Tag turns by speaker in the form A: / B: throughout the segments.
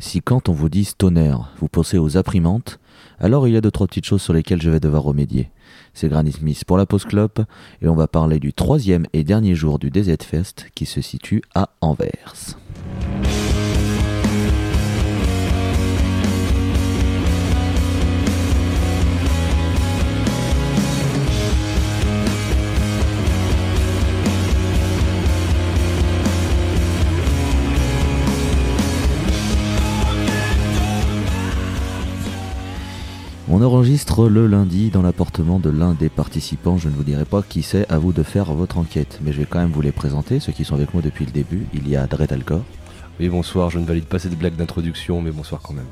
A: Si quand on vous dit stoner, vous pensez aux imprimantes, alors il y a deux trois petites choses sur lesquelles je vais devoir remédier. C'est Granny Smith pour la Post Club et on va parler du troisième et dernier jour du DZ Fest qui se situe à Anvers. On enregistre le lundi dans l'appartement de l'un des participants. Je ne vous dirai pas qui c'est, à vous de faire votre enquête. Mais je vais quand même vous les présenter, ceux qui sont avec moi depuis le début. Il y a Dred Alcor.
B: Oui, bonsoir, je ne valide pas cette blague d'introduction, mais bonsoir quand même.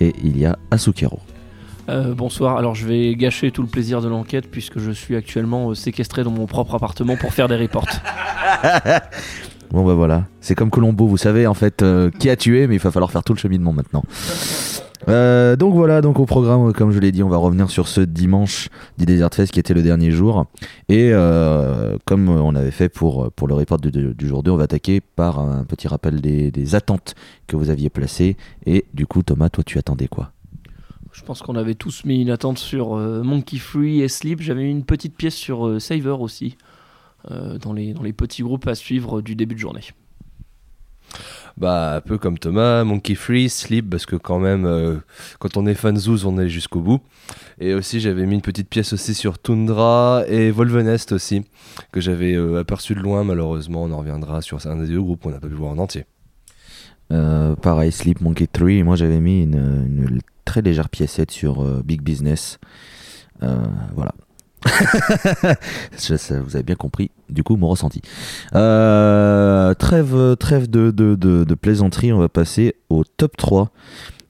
A: Et il y a Asukero.
C: Euh, bonsoir, alors je vais gâcher tout le plaisir de l'enquête puisque je suis actuellement euh, séquestré dans mon propre appartement pour faire des reports.
A: Bon bah voilà, c'est comme Colombo, vous savez en fait euh, qui a tué, mais il va falloir faire tout le cheminement maintenant. Euh, donc voilà, donc au programme, comme je l'ai dit, on va revenir sur ce dimanche du Desert Fest qui était le dernier jour. Et euh, comme on avait fait pour, pour le report du, jour 2, on va attaquer par un petit rappel des, attentes que vous aviez placées. Et du coup, Thomas, toi, tu attendais quoi?
C: Je pense qu'on avait tous mis une attente sur euh, Monkey Free et Sleep. J'avais mis une petite pièce sur euh, Saver aussi, euh, dans, les, dans les petits groupes à suivre du début de journée.
B: Bah, un peu comme Thomas, Monkey Free, Sleep, parce que quand même, euh, quand on est fan Zouz, on est jusqu'au bout. Et aussi, j'avais mis une petite pièce aussi sur Tundra et Volvenest aussi, que j'avais euh, aperçu de loin, malheureusement. On en reviendra sur un des deux groupes, on n'a pas pu voir en entier.
A: Euh, Pareil, Sleep, Monkey 3. Et moi, j'avais mis une, très légère piécette sur Big Business. Voilà. Je sais, vous avez bien compris, du coup, mon ressenti. Euh, trêve trêve de, de, de, de plaisanterie, on va passer au top 3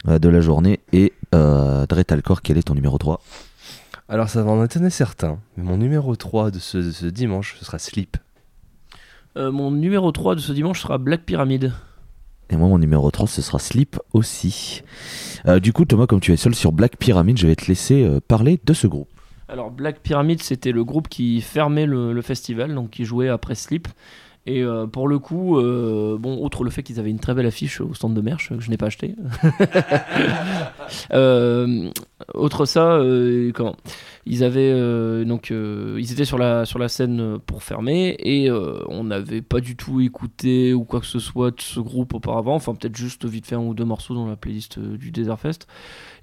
A: euh, de la journée. Et euh, Dret Alcor, quel est ton numéro 3
B: Alors, ça va en étonner certains, mais mon numéro 3 de ce, de ce dimanche, ce sera Sleep.
C: Euh, mon numéro 3 de ce dimanche sera Black Pyramid.
A: Et moi, mon numéro 3, ce sera Sleep aussi. Euh, du coup, Thomas, comme tu es seul sur Black Pyramid, je vais te laisser euh, parler de ce groupe.
C: Alors Black Pyramid, c'était le groupe qui fermait le, festival, donc qui jouait après Sleep. Et euh, pour le coup, euh, bon, outre le fait qu'ils avaient une très belle affiche au stand de merch que je n'ai pas acheté. Euh, autre ça, euh, comment? Ils avaient euh, donc euh, ils étaient sur la sur la scène pour fermer et euh, on n'avait pas du tout écouté ou quoi que ce soit de ce groupe auparavant. Enfin peut-être juste vite fait un ou deux morceaux dans la playlist euh, du Desert Fest.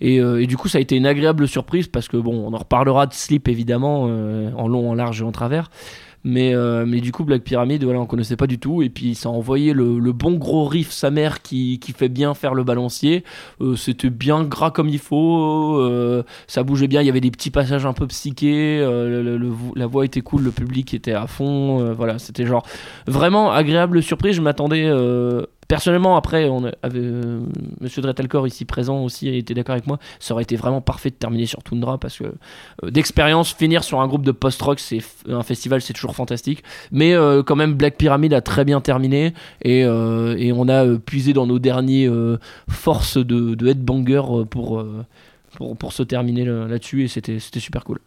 C: Et, euh, et du coup, ça a été une agréable surprise parce que bon, on en reparlera de Sleep évidemment euh, en long, en large et en travers. Mais, euh, mais du coup, Black Pyramid, voilà, on connaissait pas du tout. Et puis, ça a envoyé le, le bon gros riff sa mère qui, qui fait bien faire le balancier. Euh, C'était bien gras comme il faut. euh, ça bougeait bien. Il y avait des petits passages un peu psychés. euh, le- le- la voix était cool. Le public était à fond. euh, voilà, c'était genre vraiment agréable surprise. Je m'attendais. Personnellement, après, on avait euh, Monsieur Dretelkor ici présent aussi était d'accord avec moi. Ça aurait été vraiment parfait de terminer sur Tundra parce que euh, d'expérience, finir sur un groupe de post-rock, c'est un festival, c'est toujours fantastique. Mais euh, quand même, Black Pyramid a très bien terminé et, on a puisé dans nos derniers forces de, headbanger pour, pour, se terminer là- là-dessus et c'était super cool.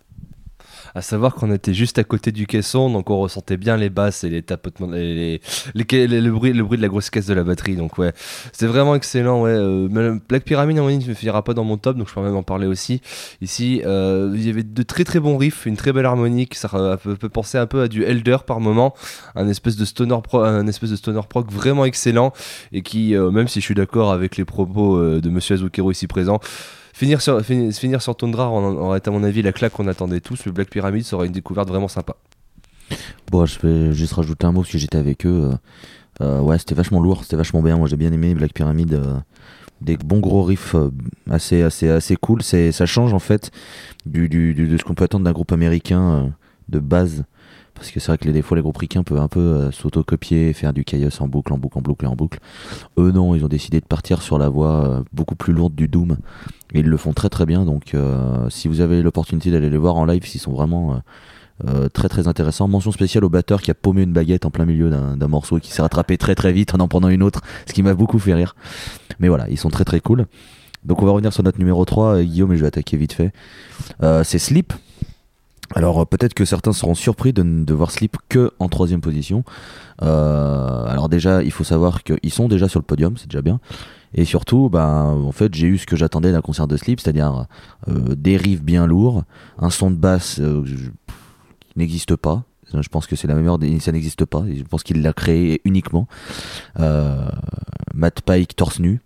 B: À savoir qu'on était juste à côté du caisson, donc on ressentait bien les basses et les tapotements, les, le, bruit, le bruit de la grosse caisse de la batterie. Donc ouais, c'était vraiment excellent. Ouais. Euh, Black Pyramid, à mon avis, ne finira pas dans mon top, donc je peux même en parler aussi. Ici, euh, il y avait de très très bons riffs, une très belle harmonique. Ça peut, penser un peu à du Elder par moment, un espèce de stoner, un espèce de stoner prog vraiment excellent et qui, euh, même si je suis d'accord avec les propos euh, de Monsieur Azukero ici présent. Finir sur, finir, sur Tundra aurait à mon avis la claque qu'on attendait tous. Le Black Pyramid serait une découverte vraiment sympa.
A: Bon, je vais juste rajouter un mot parce que j'étais avec eux. euh, euh, ouais, c'était vachement lourd, c'était vachement bien. Moi, j'ai bien aimé Black Pyramid. euh, des bons gros riffs assez, assez, assez cool. Ça change en fait du, du- de ce qu'on peut attendre d'un groupe américain de base. Parce que c'est vrai que les, fois, les groupes ricains peuvent un peu euh, s'autocopier, faire du chaos en boucle, en boucle, en boucle et en boucle. Eux, non, ils ont décidé de partir sur la voie euh, beaucoup plus lourde du Doom. Et ils le font très très bien. Donc, euh, si vous avez l'opportunité d'aller les voir en live, s'ils sont vraiment. euh, euh, très très intéressant. Mention spéciale au batteur qui a paumé une baguette en plein milieu d'un morceau et qui s'est rattrapé très très vite en en prenant une autre, ce qui m'a beaucoup fait rire. Mais voilà, ils sont très très cool. Donc on va revenir sur notre numéro 3, euh, Guillaume, et je vais attaquer vite fait. C'est Sleep. Alors euh, peut-être que certains seront surpris de ne voir Sleep que en troisième position. Euh, alors déjà, il faut savoir qu'ils sont déjà sur le podium, c'est déjà bien. Et surtout, ben, en fait, j'ai eu ce que j'attendais d'un concert de Sleep, c'est-à-dire euh, des bien lourds, un son de basse euh, qui n'existe pas. Je pense que c'est la meilleure. Ça n'existe pas. Je pense qu'il l'a créé uniquement. Matt Pike torse nu.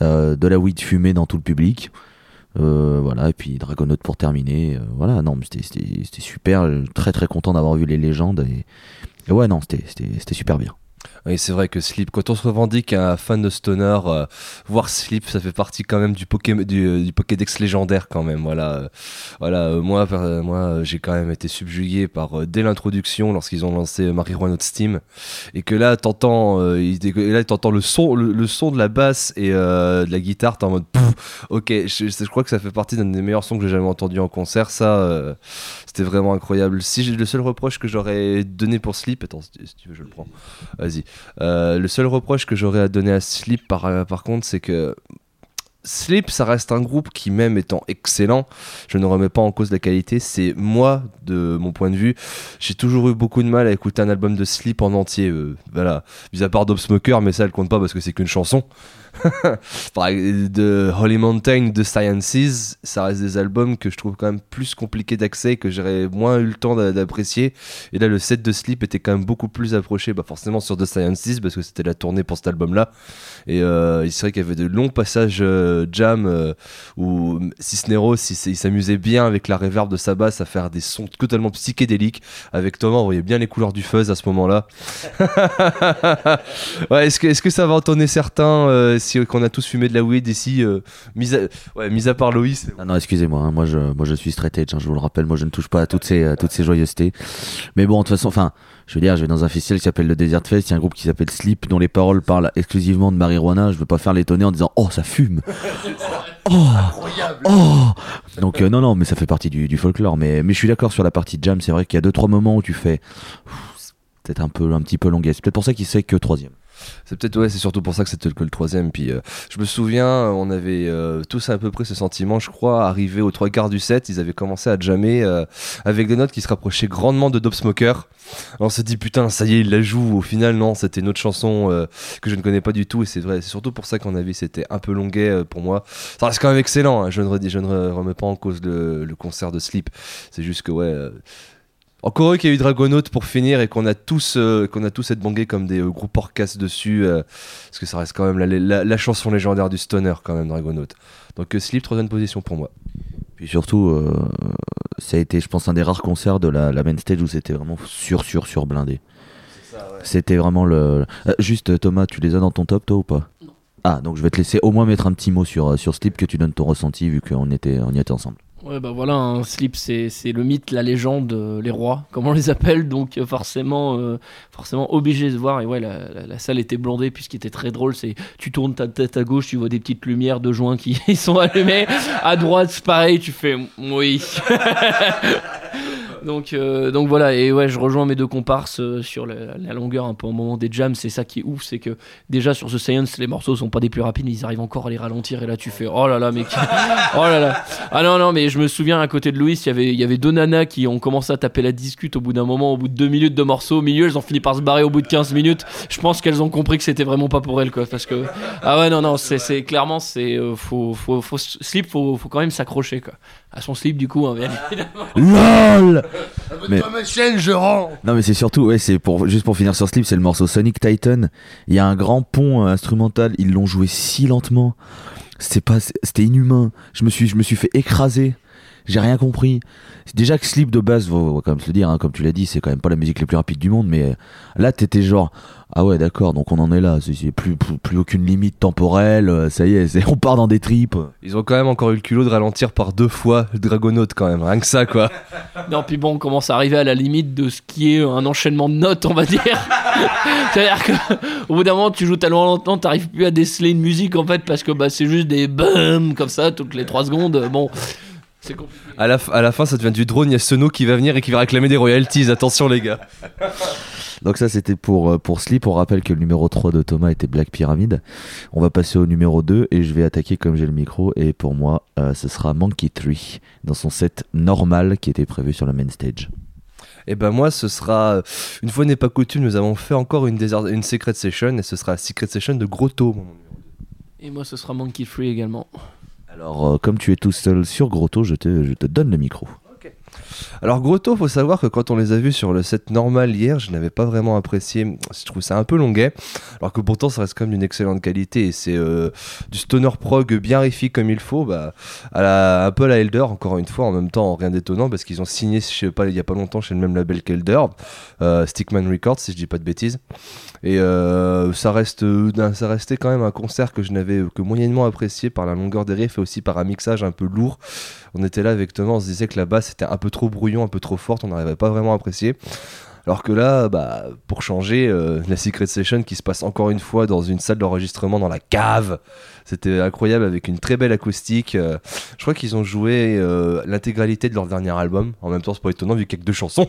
A: De la weed fumée dans tout le public. Euh, voilà, et puis Dragonaut pour terminer. Euh, voilà, non, c'était- super. Très très content d'avoir vu les légendes. Et, et ouais, non, c'était super bien.
B: Oui, c'est vrai que Sleep, quand on se revendique un fan de stoner, euh, voir Sleep, ça fait partie quand même du, euh, Pokédex légendaire quand même. Voilà, voilà euh, moi, euh, moi j'ai quand même été subjugué par, dès l'introduction, lorsqu'ils ont lancé Marijuana de Steam, et que là, t'entends, le son, le, son de la basse et de la guitare, t'es en mode, Pouf, ok, je, crois que ça fait partie d'un des meilleurs sons que j'ai jamais entendu en concert. Ça, c'était vraiment incroyable. Si le seul reproche que j'aurais donné pour Sleep, attends, si tu veux, je le prends. Euh, le seul reproche que j'aurais à donner à Sleep, par contre, c'est que Sleep, ça reste un groupe qui, même étant excellent, je ne remets pas en cause la qualité. C'est moi, de mon point de vue, j'ai toujours eu beaucoup de mal à écouter un album de Sleep en entier. euh, voilà, mis à part Dope Smoker, mais ça, elle compte pas parce que c'est qu'une chanson. De Holy Mountain, de Sciences, ça reste des albums que je trouve quand même plus compliqués d'accès, que j'aurais moins eu le temps d'a- d'apprécier. Et là, le set de Sleep était quand même beaucoup plus approché, bah forcément sur The Sciences, parce que c'était la tournée pour cet album-là. Et euh, il serait qu'il y avait de longs passages euh, jam euh, où Cisneros, il, s'amusait bien avec la reverb de sa basse à faire des sons totalement psychédéliques. Avec Thomas, on voyait bien les couleurs du fuzz à ce moment-là. est-ce que, est-ce que ça va entonner certains euh, si, qu'on a tous fumé de la weed ici euh, mis, à, part Loïs?
A: Ah non, excusez-moi, hein, moi, je, suis straight edge, hein, je vous le rappelle, moi je ne touche pas à toutes ces, joyeusetés. Mais bon, de toute façon, enfin, je veux dire, je vais dans un festival qui s'appelle le Desert Fest, il y a un groupe qui s'appelle Sleep, dont les paroles parlent exclusivement de marijuana, je veux pas faire l'étonner en disant Oh, ça fume Oh Oh Donc, euh, non, non, mais ça fait partie du, folklore. Mais, mais je suis d'accord sur la partie jam, c'est vrai qu'il y a deux, trois moments où tu fais. Peut-être un peu un petit peu longuet. C'est peut-être pour ça qu'il sait que troisième.
B: C'est peut-être ouais, c'est surtout pour ça que c'était que le troisième. Puis euh, je me souviens, on avait euh, tous à peu près ce sentiment, je crois, arrivé aux trois quarts du set, ils avaient commencé à jammer euh, avec des notes qui se rapprochaient grandement de Dope Smoker. Alors, on s'est dit putain, ça y est, il la joue. Au final, non, c'était une autre chanson euh, que je ne connais pas du tout. Et c'est vrai, c'est surtout pour ça qu'en avis c'était un peu longuet euh, pour moi. Ça reste quand même excellent. hein, Je ne remets pas en cause le concert de Sleep. C'est juste que ouais. Encore heureux qu'il y a eu Dragonaut pour finir et qu'on a tous euh, qu'on a tous été bangés comme des euh, groupes orcasses dessus euh, parce que ça reste quand même la, la- la chanson légendaire du stoner quand même Dragonaut. Donc euh, Sleep troisième position pour moi.
A: Puis surtout, euh, ça a été, je pense, un des rares concerts de la, la main stage où c'était vraiment sur, sur, sur blindé. C'était vraiment le. Euh, juste, Thomas, tu les as dans ton top, toi ou pas? Ah, donc je vais te laisser au moins mettre un petit mot sur, euh, sur Sleep, que tu donnes ton ressenti, vu qu'on était, on y était ensemble.
C: Ouais, bah voilà, un slip, c'est le mythe, la légende, euh, les rois, comme on les appelle, donc euh, forcément, euh, forcément obligé de voir. Et ouais, la, la- salle était blindée, puis ce qui était très drôle, c'est tu tournes ta tête à gauche, tu vois des petites lumières de joint qui sont allumées. À droite, pareil, tu fais oui. donc, euh, donc voilà, et ouais, je rejoins mes deux comparses euh, sur la, longueur un peu au moment des jams. C'est ça qui est ouf, c'est que déjà sur The Science, les morceaux sont pas des plus rapides, ils arrivent encore à les ralentir. Et là, tu fais oh là là, mec, oh là là. Ah non, non, mais je me souviens à côté de Louis, il y avait, deux nanas qui ont commencé à taper la discute au bout d'un moment, au bout de deux minutes de morceau. Au milieu, elles ont fini par se barrer au bout de 15 minutes. Je pense qu'elles ont compris que c'était vraiment pas pour elles, quoi. Parce que, ah ouais, non, non, c'est, clairement, c'est, euh, faut, slip, faut quand même s'accrocher, quoi. À son slip, du coup, hein, bien évidemment.
A: LOL Mais-
B: ma chaîne, je rends.
A: Non, mais c'est surtout, ouais, c'est pour, juste pour finir sur Sleep, c'est le morceau Sonic Titan. Il y a un grand pont euh, instrumental, ils l'ont joué si lentement. C'était pas, c'était inhumain. Je me suis, je me suis fait écraser. J'ai rien compris. Déjà que Sleep de base, faut, faut quand même se le dire, hein, comme tu l'as dit, c'est quand même pas la musique la plus rapide du monde, mais euh, là t'étais genre, ah ouais d'accord, donc on en est là, c'est c'est plus, plus, plus aucune limite temporelle, euh, ça y est, c'est- on part dans des tripes.
B: Ils ont quand même encore eu le culot de ralentir par deux fois le Dragonaut quand même, rien que ça quoi.
C: Non, puis bon, on commence à arriver à la limite de ce qui est un enchaînement de notes, on va dire. C'est-à-dire que au bout d'un moment, tu joues tellement longtemps, t'arrives plus à déceler une musique en fait, parce que bah, c'est juste des bums comme ça toutes les 3 secondes. Bon.
B: À la, f- à la fin, ça devient du drone, il y a Sono qui va venir et qui va réclamer des royalties. Attention les gars.
A: Donc ça c'était pour, euh, pour Sleep. On rappelle que le numéro 3 de Thomas était Black Pyramid. On va passer au numéro 2 et je vais attaquer comme j'ai le micro. Et pour moi, euh, ce sera Monkey 3 dans son set normal qui était prévu sur la main stage.
B: Et ben moi, ce sera une fois n'est pas coutume, nous avons fait encore une, désert- une secret session et ce sera la secret session de Grotto.
C: Et moi, ce sera Monkey Free également.
A: Alors euh, comme tu es tout seul sur Grotto, je te, je te donne le micro.
B: Alors Grotto, faut savoir que quand on les a vus sur le set normal hier, je n'avais pas vraiment apprécié. Je trouve ça un peu longuet, alors que pourtant ça reste quand même d'une excellente qualité et c'est euh, du stoner prog bien riffy comme il faut, bah, un peu à la Elder encore une fois, en même temps rien d'étonnant parce qu'ils ont signé, pas, il y a pas longtemps chez le même label qu'Elder, euh, Stickman Records si je dis pas de bêtises. Et euh, ça reste, ça restait quand même un concert que je n'avais que moyennement apprécié par la longueur des riffs et aussi par un mixage un peu lourd. On était là avec Thomas, on se disait que la basse était un peu trop brouillon, un peu trop forte, on n'arrivait pas vraiment à apprécier. Alors que là, bah, pour changer, euh, la Secret Session qui se passe encore une fois dans une salle d'enregistrement dans la cave, c'était incroyable avec une très belle acoustique. euh, je crois qu'ils ont joué euh, l'intégralité de leur dernier album. En même temps, c'est pas étonnant vu qu'il y a que deux chansons.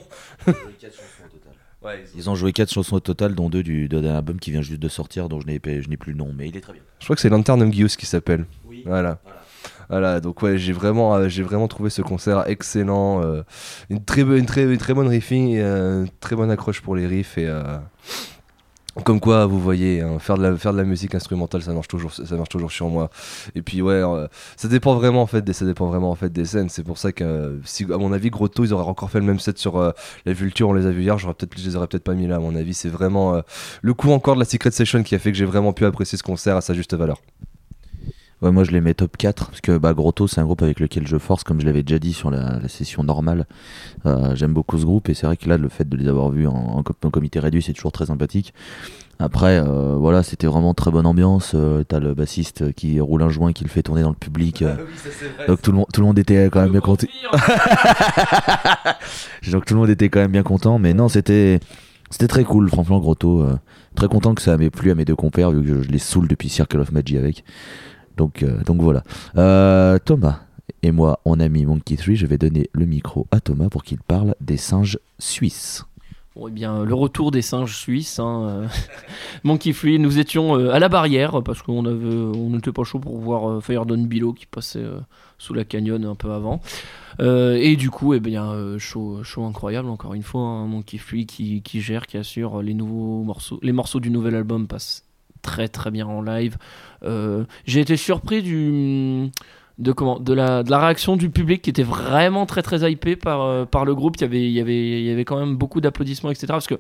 B: Ouais,
A: Ils ont joué 4 chansons au total, dont 2 du, d'un album qui vient juste de sortir, dont je n'ai, je n'ai plus le nom, mais il est très bien.
B: Je crois que c'est Lantern Gius qui s'appelle.
A: Oui.
B: Voilà. Voilà, donc ouais, j'ai vraiment, euh, j'ai vraiment trouvé ce concert excellent. euh, une, très, une, très, une très bonne riffing, et, euh, une très bonne accroche pour les riffs. Et, comme quoi, vous voyez, hein, faire, de la, faire de la musique instrumentale, ça marche toujours, ça marche toujours sur moi. Et puis ouais, ça dépend vraiment en fait des, ça dépend vraiment en fait des scènes. C'est pour ça que, à mon avis, Grotto, ils auraient encore fait le même set sur euh, la Vulture. On les a vus hier, j'aurais peut-être, je les aurais peut-être pas mis là. À mon avis, c'est vraiment le coup encore de la Secret Session qui a fait que j'ai vraiment pu apprécier ce concert à sa juste valeur.
A: Ouais, moi je les mets top 4 parce que bah, Grotto c'est un groupe avec lequel je force comme je l'avais déjà dit sur la, la session normale. Euh, J'aime beaucoup ce groupe et c'est vrai que là le fait de les avoir vus en, en com- en comité réduit c'est toujours très sympathique. Après euh, voilà c'était vraiment très bonne ambiance. Euh, T'as le bassiste qui roule un joint qui le fait tourner dans le public. euh, donc tout le, monde, tout le monde était quand même bien content. Donc tout le monde était quand même bien content mais non c'était c'était très cool franchement Grotto. euh, très content que ça m'ait plu à mes deux compères vu que je les saoule depuis Circle of Magie avec. Donc, euh, donc voilà. Euh, Thomas et moi, on a mis Monkey 3. Je vais donner le micro à Thomas pour qu'il parle des singes suisses.
C: Bon, eh bien, le retour des singes suisses. Hein, euh, Monkey Free, nous étions à la barrière parce qu'on on n'était pas chaud pour voir Fire Down Below qui passait sous la canyon un peu avant. Et du coup, eh bien, show, show incroyable encore une fois. hein, Monkey Free qui, qui gère, qui assure les nouveaux morceaux. Les morceaux du nouvel album passent très très bien en live. Euh, J'ai été surpris du de comment de la, réaction du public qui était vraiment très très hypé par, euh, le groupe il y avait il y avait il y avait quand même beaucoup d'applaudissements etc parce que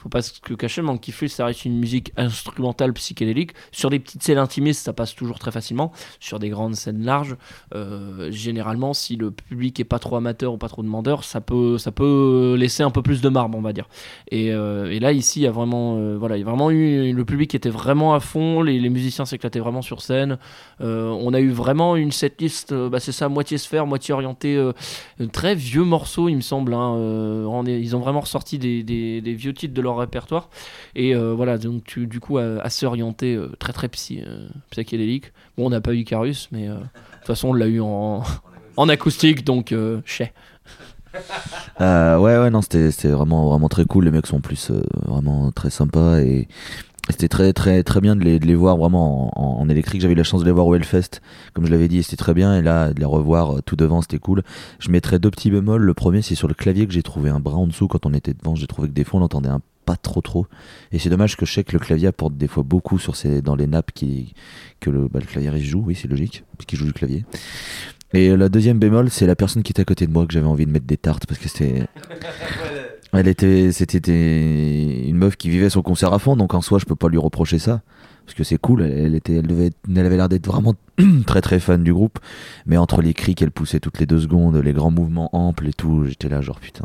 C: faut pas se cacher Monkey Free ça reste une musique instrumentale psychédélique. Sur des petites scènes intimistes ça passe toujours très facilement. Sur des grandes scènes larges euh, généralement si le public est pas trop amateur ou pas trop demandeur ça peut ça peut laisser un peu plus de marbre on va dire. Et, euh, là ici il y a vraiment euh, voilà il y a vraiment eu le public était vraiment à fond les, musiciens s'éclataient vraiment sur scène. On a eu vraiment une setlist, bah, c'est ça, moitié sphère, moitié orientée, très vieux morceaux, il me semble. hein, ils ont vraiment ressorti des, des- des vieux titres de leur répertoire. Et euh, voilà, donc tu- du coup, assez orienté, euh, très très psy, euh, psychédélique. Bon, on n'a pas eu Icarus, mais de toute façon, on l'a eu en, en acoustique, donc chais.
A: Euh, ouais, ouais, non, c'était vraiment, vraiment très cool. Les mecs sont plus vraiment très sympas et c'était très, très, très bien de les, de les voir vraiment en, en- électrique. J'avais eu la chance de les voir au Hellfest, comme je l'avais dit, c'était très bien. Et là, de les revoir tout devant, c'était cool. Je mettrais deux petits bémols. Le premier, c'est sur le clavier que j'ai trouvé un bras en dessous quand on était devant. J'ai trouvé que des fois, on entendait un pas trop trop. Et c'est dommage que je sais que le clavier apporte des fois beaucoup sur ces, dans les nappes qui, que le, bah, joue. Oui, c'est logique, parce qu'il joue du clavier. Et la deuxième bémol, c'est la personne qui était à côté de moi que j'avais envie de mettre des tartes parce que c'était. Elle était, c'était une meuf qui vivait son concert à fond, donc en soi, je peux pas lui reprocher ça parce que c'est cool. Elle, était, elle devait, elle avait l'air d'être vraiment très très fan du groupe, mais entre les cris qu'elle poussait toutes les deux secondes, les grands mouvements amples et tout, j'étais là genre putain.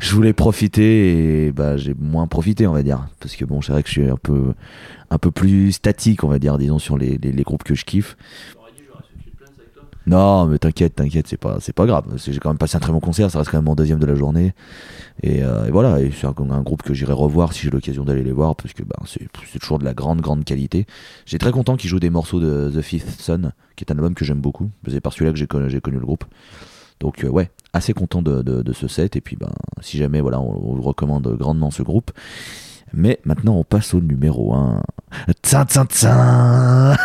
A: Je voulais profiter et bah j'ai moins profité, on va dire, parce que bon, c'est vrai que je suis un peu, un peu plus statique, on va dire, disons sur les, les, les groupes que je kiffe. Non, mais t'inquiète, t'inquiète, c'est pas, c'est pas grave. J'ai quand même passé un très bon concert, ça reste quand même mon deuxième de la journée. Et, euh, et voilà, et c'est un, groupe que j'irai revoir si j'ai l'occasion d'aller les voir, parce que ben, c'est toujours de la grande, grande qualité. J'ai très content qu'ils jouent des morceaux de The Fifth Son, qui est un album que j'aime beaucoup. C'est par celui-là que j'ai connu le groupe. Donc ouais, assez content de, de- de ce set. Et puis ben, si jamais voilà, on, recommande grandement ce groupe. Mais maintenant, on passe au numéro 1. Tsin, tsin, tsin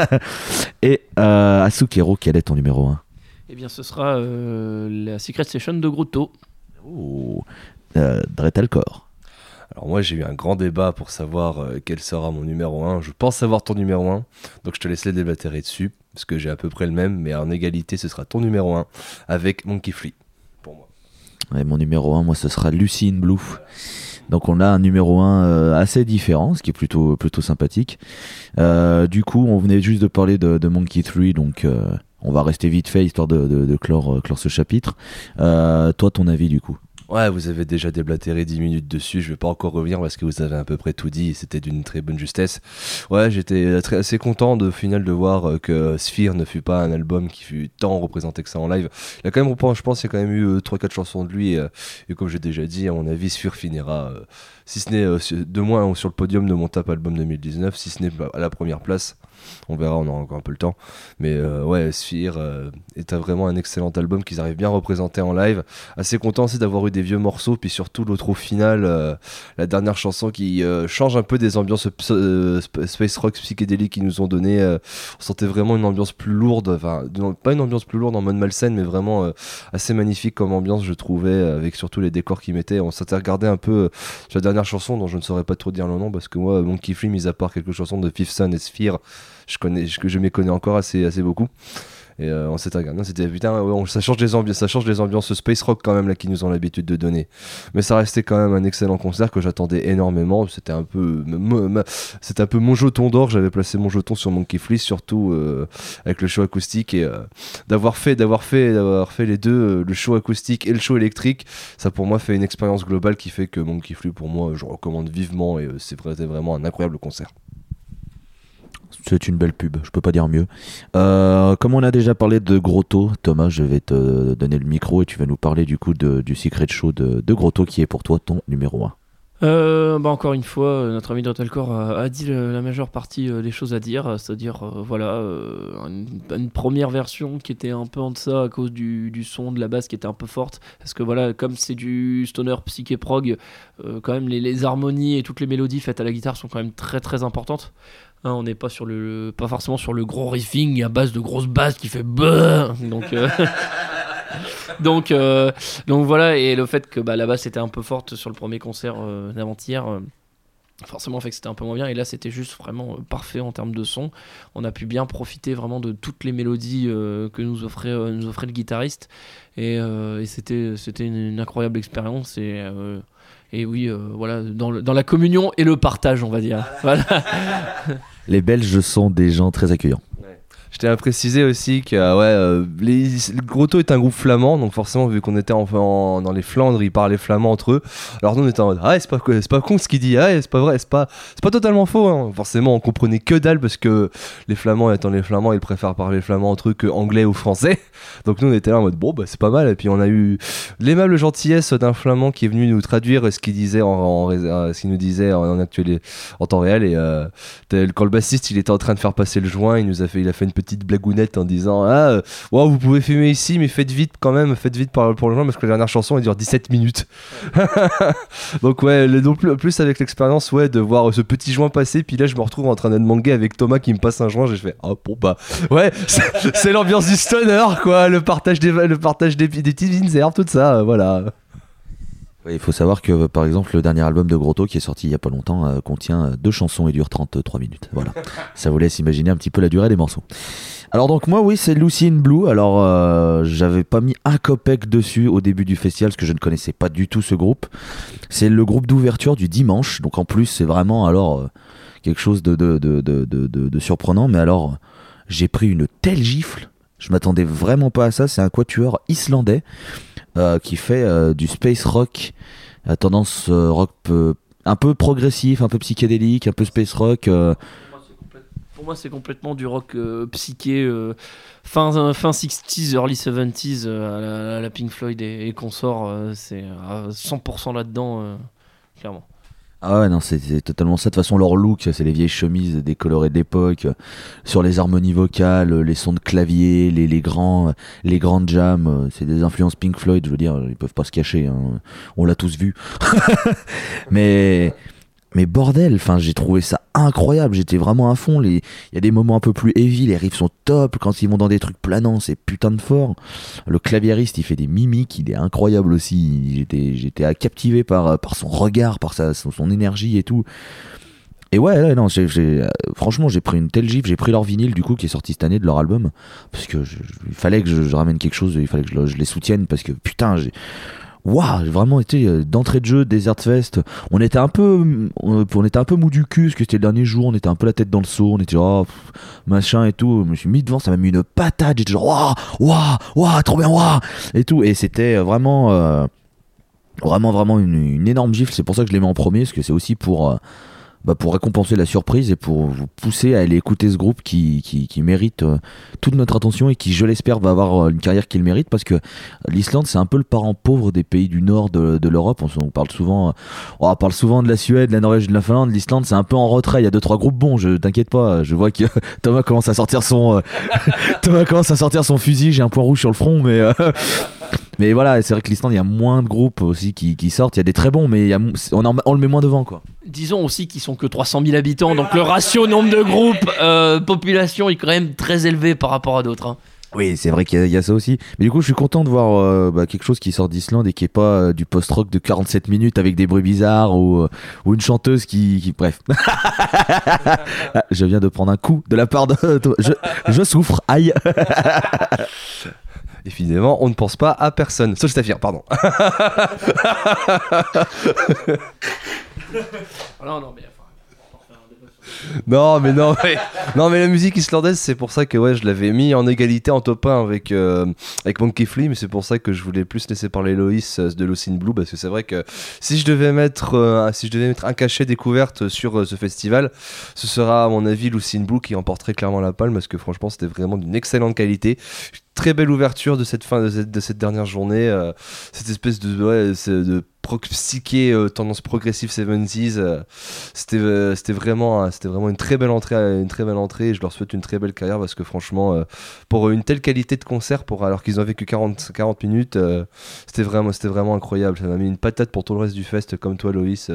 A: Et euh, Asukero, quel est ton numéro 1
C: Eh bien, ce sera euh, la Secret Session de Grotto.
A: Oh, euh, Dretalcore.
B: Alors moi j'ai eu un grand débat pour savoir euh, quel sera mon numéro 1. Je pense savoir ton numéro 1, donc je te laisse les déblatérer dessus, parce que j'ai à peu près le même, mais en égalité ce sera ton numéro 1 avec Monkey Flea. Pour moi.
A: Mon numéro 1, moi, ce sera Lucy in Blue. Donc on a un numéro 1 euh, assez différent, ce qui est plutôt, plutôt sympathique. Euh, du coup, on venait juste de parler de, Monkey 3, donc on va rester vite fait, histoire de, clore, ce chapitre. Toi, ton avis du coup?
B: Ouais, vous avez déjà déblatéré 10 minutes dessus, je vais pas encore revenir parce que vous avez à peu près tout dit et c'était d'une très bonne justesse. Ouais, j'étais assez content de final de voir euh, que Sphere ne fut pas un album qui fut tant représenté que ça en live. Il a quand même, je pense, il y a quand même eu 3-4 chansons de lui et, euh, et comme j'ai déjà dit, à mon avis, Sphere finira, euh, si ce n'est euh, de moins sur le podium de mon top album 2019, si ce n'est à la première place. On verra, on aura encore un peu le temps. Mais euh, ouais, Sphere euh, est vraiment un excellent album qu'ils arrivent bien à représenter en live assez content aussi d'avoir eu des vieux morceaux puis surtout l'autre au final euh, la dernière chanson qui change un peu des ambiances space rock psychédéliques qu'ils nous ont donné on sentait vraiment une ambiance plus lourde enfin pas une ambiance plus lourde en mode malsaine mais vraiment assez magnifique comme ambiance je trouvais avec surtout les décors qu'ils mettaient on s'était regardé un peu sur la dernière chanson dont je ne saurais pas trop dire le nom parce que moi mon Flea mis à part quelques chansons de Fifth Sun et Sphere je connais je, je m'y connais encore assez assez beaucoup et euh, on s'était regardé, c'était putain, ça change des ambiances, ça change des ambiances space rock quand même là qui nous ont l'habitude de donner. Mais ça restait quand même un excellent concert que j'attendais énormément. C'était un peu, c'était un peu mon jeton d'or. J'avais placé mon jeton sur Monkey Flea, surtout euh, avec le show acoustique et euh, d'avoir fait, d'avoir fait, d'avoir fait les deux, le show acoustique et le show électrique. Ça pour moi fait une expérience globale qui fait que Monkey Flea pour moi je recommande vivement et c'est vraiment un incroyable concert.
A: C'est une belle pub, je peux pas dire mieux. Euh, comme on a déjà parlé de Grotto, Thomas, je vais te donner le micro et tu vas nous parler du coup de- du Secret Show de, de Grotto qui est pour toi ton numéro 1.
C: Euh, bah encore une fois, euh, notre ami Dretelcore a, a dit la majeure partie euh, des choses à dire, euh, c'est-à-dire euh, voilà euh, une, première version qui était un peu en deçà à cause du, son de la basse qui était un peu forte, parce que voilà comme c'est du stoner psyché prog, euh, quand même les, harmonies et toutes les mélodies faites à la guitare sont quand même très très importantes. Hein, on n'est pas sur le pas forcément sur le gros riffing à base de grosses basses qui fait bah donc euh, donc euh, donc voilà, et le fait que bah, la basse était un peu forte sur le premier concert euh, d'avant-hier, euh, forcément fait que c'était un peu moins bien. Et là, c'était juste vraiment parfait en termes de son. On a pu bien profiter vraiment de toutes les mélodies que nous offrait, nous offrait le guitariste. Et, et c'était, c'était une, une incroyable expérience. Et, et oui, euh, voilà, dans, le- dans la communion et le partage, on va dire. Voilà.
A: Les Belges sont des gens très accueillants.
B: Je tiens à préciser aussi que euh, ouais, euh, les, le Grotto est un groupe flamand, donc forcément vu qu'on était en, en- dans les Flandres, ils parlaient flamand entre eux. Alors nous on était en mode ah c'est pas pas con ce qu'il dit, ah c'est pas vrai, c'est pas pas totalement faux. hein. Forcément on comprenait que dalle parce que les Flamands étant les Flamands, ils préfèrent parler flamand entre eux que anglais ou français. Donc nous on était là en mode bon bah c'est pas mal. Et puis on a eu l'aimable gentillesse d'un Flamand qui est venu nous traduire ce qu'il disait en, euh, ce qu'il nous disait en, en temps réel et Quand le bassiste il était en train de faire passer le joint, il nous a fait, il a fait une petite blagounette en disant ah euh, wow, vous pouvez fumer ici mais faites vite quand même, faites vite pour, pour le joint parce que la dernière chanson elle dure 17 minutes. Donc ouais, donc, plus, avec l'expérience ouais de voir ce petit joint passer, puis là je me retrouve en train d'être mangué avec Thomas qui me passe un joint, j'ai fait ah bon bah ouais c'est l'ambiance du stoner quoi, le partage des le partage des, des petites Windsor, tout ça, euh, voilà.
A: Il faut savoir que par exemple le dernier album de Grotto qui est sorti il y a pas longtemps euh, contient euh, deux chansons et dure 33 minutes. Voilà. Ça vous laisse imaginer un petit peu la durée des morceaux. Alors donc moi oui c'est Lucy in Blue. Alors euh, j'avais pas mis un copec dessus au début du festival parce que je ne connaissais pas du tout ce groupe. C'est le groupe d'ouverture du dimanche. Donc en plus c'est vraiment alors euh, quelque chose de, de, de, de, surprenant. Mais alors j'ai pris une telle gifle. Je m'attendais vraiment pas à ça. C'est un quatuor islandais qui fait euh, du space rock à tendance euh, rock un peu progressif, un peu psychédélique, un peu space rock. euh,
C: Pour moi, c'est complètement du rock euh, psyché, euh, fin, euh, fin 60s, early 70s, euh, à, la, Pink Floyd et, et consorts. euh, c'est à 100% là-dedans, euh, clairement.
A: Ah ouais, non, c'est totalement ça. De toute façon, leur look, c'est les vieilles chemises décolorées d'époque, euh, sur les harmonies vocales, euh, les sons de clavier, les, les grands, euh, les grandes jams. C'est des influences Pink Floyd, je veux dire, ils peuvent pas se cacher. hein. On l'a tous vu. mais, mais bordel, enfin, j'ai trouvé ça incroyable. J'étais vraiment à fond. Il y a des moments un peu plus heavy, les riffs sont top. Quand ils vont dans des trucs planants, c'est putain de fort. Le claviériste, il fait des mimiques, il est incroyable aussi. J'étais, j'étais captivé par, par son regard, par sa, son, énergie et tout. Et ouais, ouais, non, euh, franchement, j'ai pris une telle gifle. J'ai pris leur vinyle, du coup, qui est sorti cette année de leur album. Parce que je- il fallait que je, je ramène quelque chose, il fallait que je les soutienne. Parce que putain, j'ai. Waouh, j'ai vraiment été euh, d'entrée de jeu, Desert Fest. On était un peu, on, on était un peu mou du cul, parce que c'était le dernier jour, on était un peu la tête dans le seau, on était genre, oh, machin et tout. Je me suis mis devant, ça m'a mis une patate. J'étais genre, waouh, waouh, waouh, trop bien, waouh, et tout. Et c'était vraiment, euh, vraiment, vraiment une, une énorme gifle. C'est pour ça que je les mets en premier, parce que c'est aussi pour, euh, bah, pour récompenser la surprise et pour vous pousser à aller écouter ce groupe qui, qui, qui mérite euh, toute notre attention et qui, je l'espère, va avoir euh, une carrière qu'il mérite parce que l'Islande, c'est un peu le parent pauvre des pays du nord de, de l'Europe. On, parle souvent, euh, on parle souvent de la Suède, de la Norvège, de la Finlande. L'Islande, c'est un peu en retrait. Il y a deux trois groupes bons. Je t'inquiète pas. Je vois que Thomas commence à sortir son, Thomas commence à sortir son fusil. J'ai un point rouge sur le front, mais. Mais voilà, c'est vrai que l'Islande, il y a moins de groupes aussi qui, qui sortent. Il y a des très bons, mais il y a, on, en- on le met moins devant, quoi.
C: Disons aussi qu'ils sont que 300 000 habitants, donc le ratio nombre de groupes, euh, population est quand même très élevé par rapport à d'autres. hein.
A: Oui, c'est vrai qu'il y, a- il y a ça aussi. Mais du coup, je suis content de voir euh, bah, quelque chose qui sort d'Islande et qui est pas euh, du post-rock de 47 minutes avec des bruits bizarres ou, euh, ou une chanteuse qui. qui- bref. Ah, je viens de prendre un coup de la part de. Je, je souffre, aïe.
B: Évidemment, on ne pense pas à personne. Sauf Staffir, pardon.
C: Non, non, mais
B: Non, mais non, mais, non, mais la musique islandaise, c'est pour ça que ouais, je l'avais mis en égalité en top 1 avec, euh, avec Monkey Flea, mais c'est pour ça que je voulais plus laisser parler Loïs euh, de in Blue, parce que c'est vrai que si je devais mettre, euh, si je devais mettre un cachet découverte sur euh, ce festival, ce sera à mon avis in Blue qui emporterait clairement la palme, parce que franchement, c'était vraiment d'une excellente qualité. Très belle ouverture de cette fin de cette, de cette dernière journée, euh, cette espèce de, ouais, de psyché euh, tendance progressive 70s euh, c'était c'était vraiment c'était vraiment une très belle entrée une très belle entrée je leur souhaite une très belle carrière parce que franchement pour une telle qualité de concert pour alors qu'ils ont vécu 40 40 minutes c'était vraiment c'était vraiment incroyable. Ça m'a mis une patate pour tout le reste du fest comme toi Loïs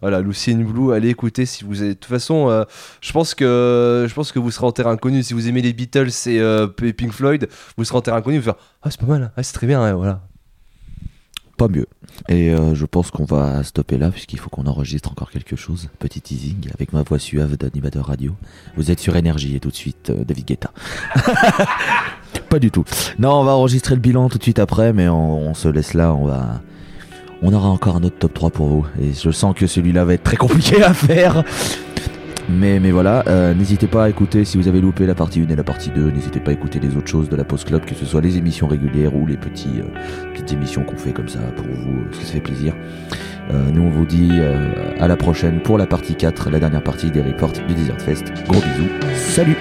B: voilà Lucy in Blue allez écouter si vous avez de toute façon je pense que je pense que vous serez en terrain inconnu si vous aimez les Beatles et Pink Floyd vous serez en terrain inconnu vous faire ah c'est pas mal ah, c'est très bien ouais, voilà
A: Pas mieux. Et euh, je pense qu'on va stopper là, puisqu'il faut qu'on enregistre encore quelque chose. Petit teasing avec ma voix suave d'animateur radio. Vous êtes sur Énergie et tout de suite, euh, David Guetta. Pas du tout. Non, on va enregistrer le bilan tout de suite après, mais on, on se laisse là. On va. On aura encore un autre top 3 pour vous. Et je sens que celui-là va être très compliqué à faire. Mais, mais voilà, euh, n'hésitez pas à écouter si vous avez loupé la partie 1 et la partie 2. N'hésitez pas à écouter les autres choses de la Post Club, que ce soit les émissions régulières ou les petits, euh, petites émissions qu'on fait comme ça pour vous, parce que ça fait plaisir. Euh, nous, on vous dit euh, à la prochaine pour la partie 4, la dernière partie des reports du Desert Fest. Gros bisous. Salut!